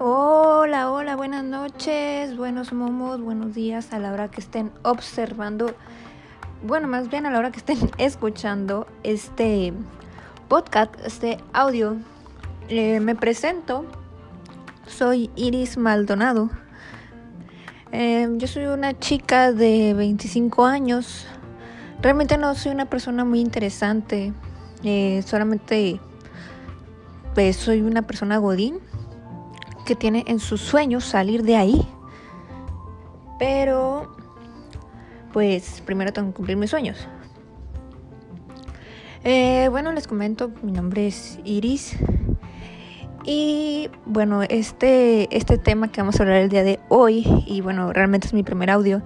Hola, hola, buenas noches, buenos momos, buenos días a la hora que estén observando, bueno, más bien a la hora que estén escuchando este podcast, este audio. Eh, me presento, soy Iris Maldonado. Eh, yo soy una chica de 25 años. Realmente no soy una persona muy interesante, eh, solamente pues, soy una persona godín que tiene en sus sueños salir de ahí. Pero, pues primero tengo que cumplir mis sueños. Eh, bueno, les comento, mi nombre es Iris. Y bueno, este, este tema que vamos a hablar el día de hoy, y bueno, realmente es mi primer audio,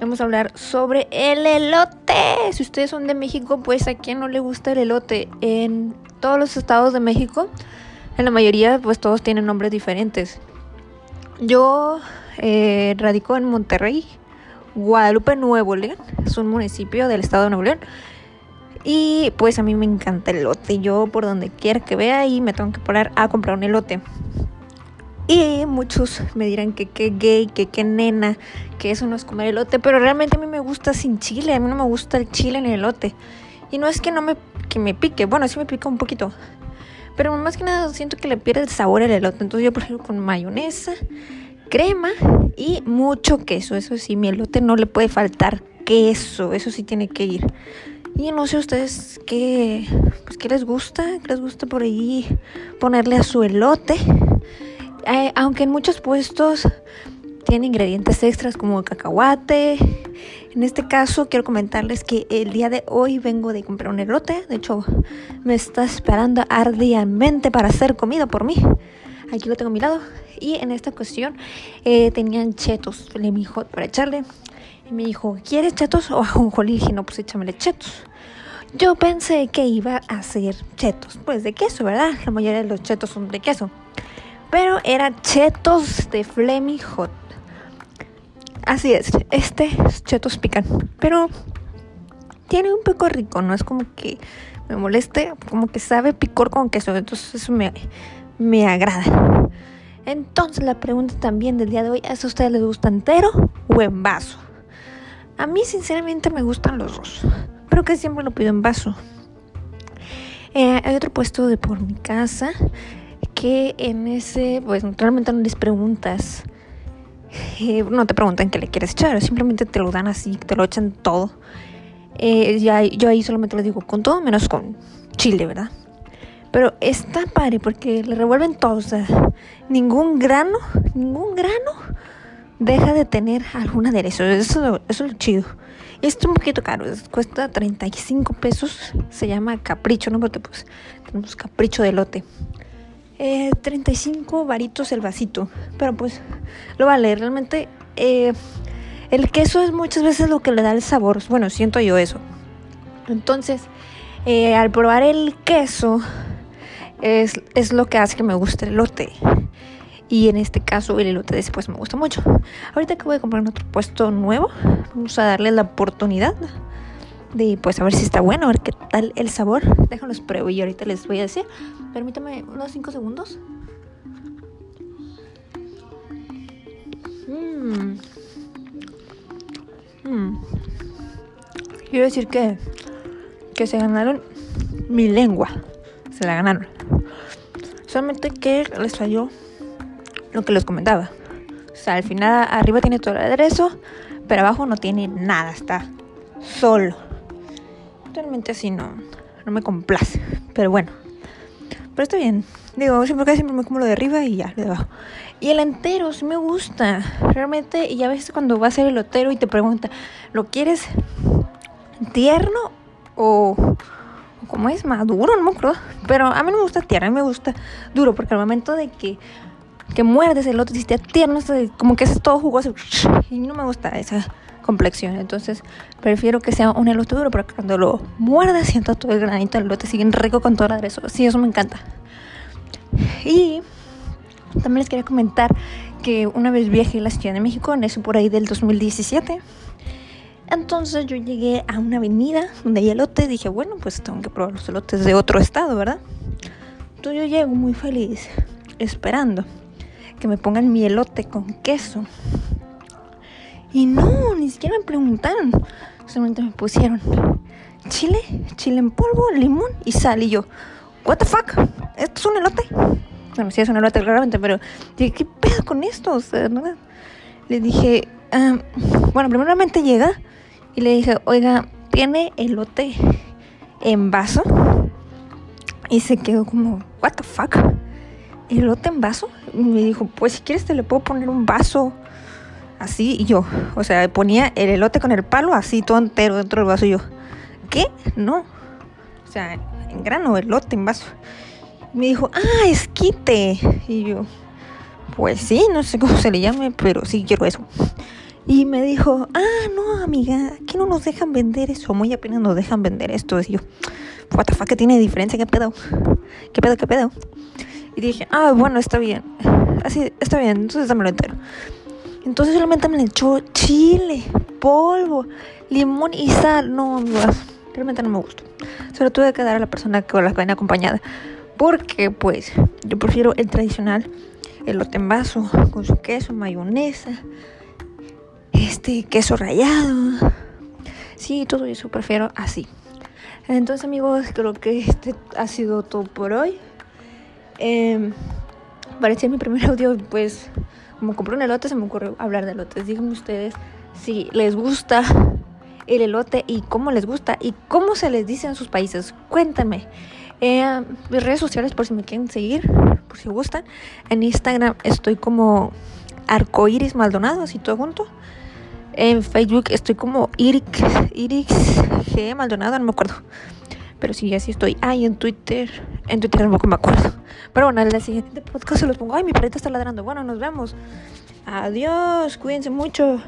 vamos a hablar sobre el elote. Si ustedes son de México, pues a quién no le gusta el elote. En todos los estados de México en la mayoría, pues todos tienen nombres diferentes. Yo eh, radico en Monterrey, Guadalupe, Nuevo León. Es un municipio del estado de Nuevo León. Y pues a mí me encanta el elote. Yo por donde quiera que vea y me tengo que parar a comprar un elote. Y muchos me dirán que qué gay, que qué nena, que eso no es comer elote. Pero realmente a mí me gusta sin chile. A mí no me gusta el chile en el elote. Y no es que no me, que me pique. Bueno, sí me pica un poquito. Pero más que nada siento que le pierde el sabor al elote. Entonces yo prefiero con mayonesa, crema y mucho queso. Eso sí, mi elote no le puede faltar queso. Eso sí tiene que ir. Y no sé ustedes qué, pues, qué les gusta, qué les gusta por ahí ponerle a su elote. Eh, aunque en muchos puestos tiene ingredientes extras como cacahuate. En este caso quiero comentarles que el día de hoy vengo de comprar un elote. De hecho, me está esperando ardiamente para ser comido por mí. Aquí lo tengo a mi lado. Y en esta ocasión eh, tenían chetos. Le dijo para echarle. Y me dijo, ¿quieres chetos o ajonjolí? Dije, no, pues échamele chetos. Yo pensé que iba a hacer chetos. Pues de queso, ¿verdad? La mayoría de los chetos son de queso. Pero era chetos de Fleming Hot. Así es, este chetos pican, pero tiene un pico rico, no es como que me moleste, como que sabe picor con queso, entonces eso me, me agrada. Entonces la pregunta también del día de hoy es a ustedes les gusta entero o en vaso. A mí sinceramente me gustan los dos, pero que siempre lo pido en vaso. Eh, hay otro puesto de por mi casa que en ese, pues realmente no les preguntas eh, no te preguntan qué le quieres echar, simplemente te lo dan así, te lo echan todo. Eh, yo ahí solamente lo digo con todo menos con chile, ¿verdad? Pero está padre porque le revuelven todo, o sea, ningún grano, ningún grano deja de tener algún aderezo. Eso, eso es lo chido. Y es un poquito caro, cuesta 35 pesos, se llama capricho, ¿no? Porque pues tenemos capricho de lote. 35 eh, varitos el vasito. Pero pues lo vale. Realmente eh, el queso es muchas veces lo que le da el sabor. Bueno, siento yo eso. Entonces, eh, al probar el queso es, es, lo que hace que me guste el elote. Y en este caso el elote después me gusta mucho. Ahorita que voy a comprar otro puesto nuevo, vamos a darle la oportunidad de pues a ver si está bueno, a ver qué tal el sabor. Déjalos pruebo y ahorita les voy a decir. Permítame unos 5 segundos. Mmm. Quiero decir que, que se ganaron mi lengua. Se la ganaron. Solamente que les falló lo que les comentaba. O sea, al final arriba tiene todo el aderezo, pero abajo no tiene nada, está solo realmente así no, no me complace. Pero bueno. Pero está bien. Digo, siempre siempre me como lo de arriba y ya, de abajo. Y el entero sí me gusta. Realmente, y a veces cuando va a ser el otero y te pregunta, ¿lo quieres tierno o, o es? Maduro, no me acuerdo. Pero a mí no me gusta tierno, a mí me gusta duro, porque al momento de que, que muerdes el otro, si está tierno, como que es todo jugoso. Y no me gusta esa complexión. Entonces prefiero que sea un elote duro porque cuando lo muerda siento todo el granito del elote siguen rico con todo el aderezo. Sí, eso me encanta. Y también les quería comentar que una vez viajé a la Ciudad de México, en eso por ahí del 2017. Entonces yo llegué a una avenida donde hay elote. Dije, bueno, pues tengo que probar los elotes de otro estado, ¿verdad? Entonces yo llego muy feliz, esperando. que me pongan mi elote con queso. Y no, ni siquiera me preguntaron. Solamente me pusieron chile, chile en polvo, limón y sal. Y yo, ¿What the fuck? ¿Esto es un elote? Bueno, sí es un elote claramente, pero dije, ¿qué pedo con esto? O sea, ¿no? Le dije, ah, bueno, primeramente llega y le dije, oiga, ¿tiene elote en vaso? Y se quedó como, ¿What the fuck? ¿Elote en vaso? Y me dijo, pues si quieres te le puedo poner un vaso así. Y yo, o sea, ponía el elote con el palo así todo entero dentro del vaso. Y yo, ¿qué? No. O sea, en grano, elote en vaso. Me dijo, ah, esquite. Y yo, pues sí, no sé cómo se le llame, pero sí quiero eso. Y me dijo, ah, no, amiga, aquí no nos dejan vender eso. Muy apenas nos dejan vender esto. Y yo, what the ¿qué tiene diferencia? ¿Qué pedo? ¿Qué pedo, qué pedo? Y dije, ah, bueno, está bien. Así, está bien, entonces dámelo entero. Entonces solamente me le echó chile, polvo, limón y sal. No, realmente no me gustó. Solo tuve que dar a la persona que las ven acompañada. Porque, pues, yo prefiero el tradicional, el lote en vaso, con su queso, mayonesa, este, queso rallado. Sí, todo eso prefiero así. Entonces, amigos, creo que este ha sido todo por hoy. Eh, parecía mi primer audio, pues, como compré un elote, se me ocurrió hablar de elotes. Díganme ustedes si les gusta el elote y cómo les gusta y cómo se les dice en sus países. Cuéntame. Eh, mis redes sociales, por si me quieren seguir, por si gustan. En Instagram estoy como arcoiris maldonado, así todo junto. En Facebook estoy como Irix, Irix G Maldonado, no me acuerdo. Pero sí, así estoy. Ay, en Twitter. En Twitter tampoco me acuerdo. Pero bueno, en la siguiente podcast se los pongo. Ay, mi perrito está ladrando. Bueno, nos vemos. Adiós. Cuídense mucho.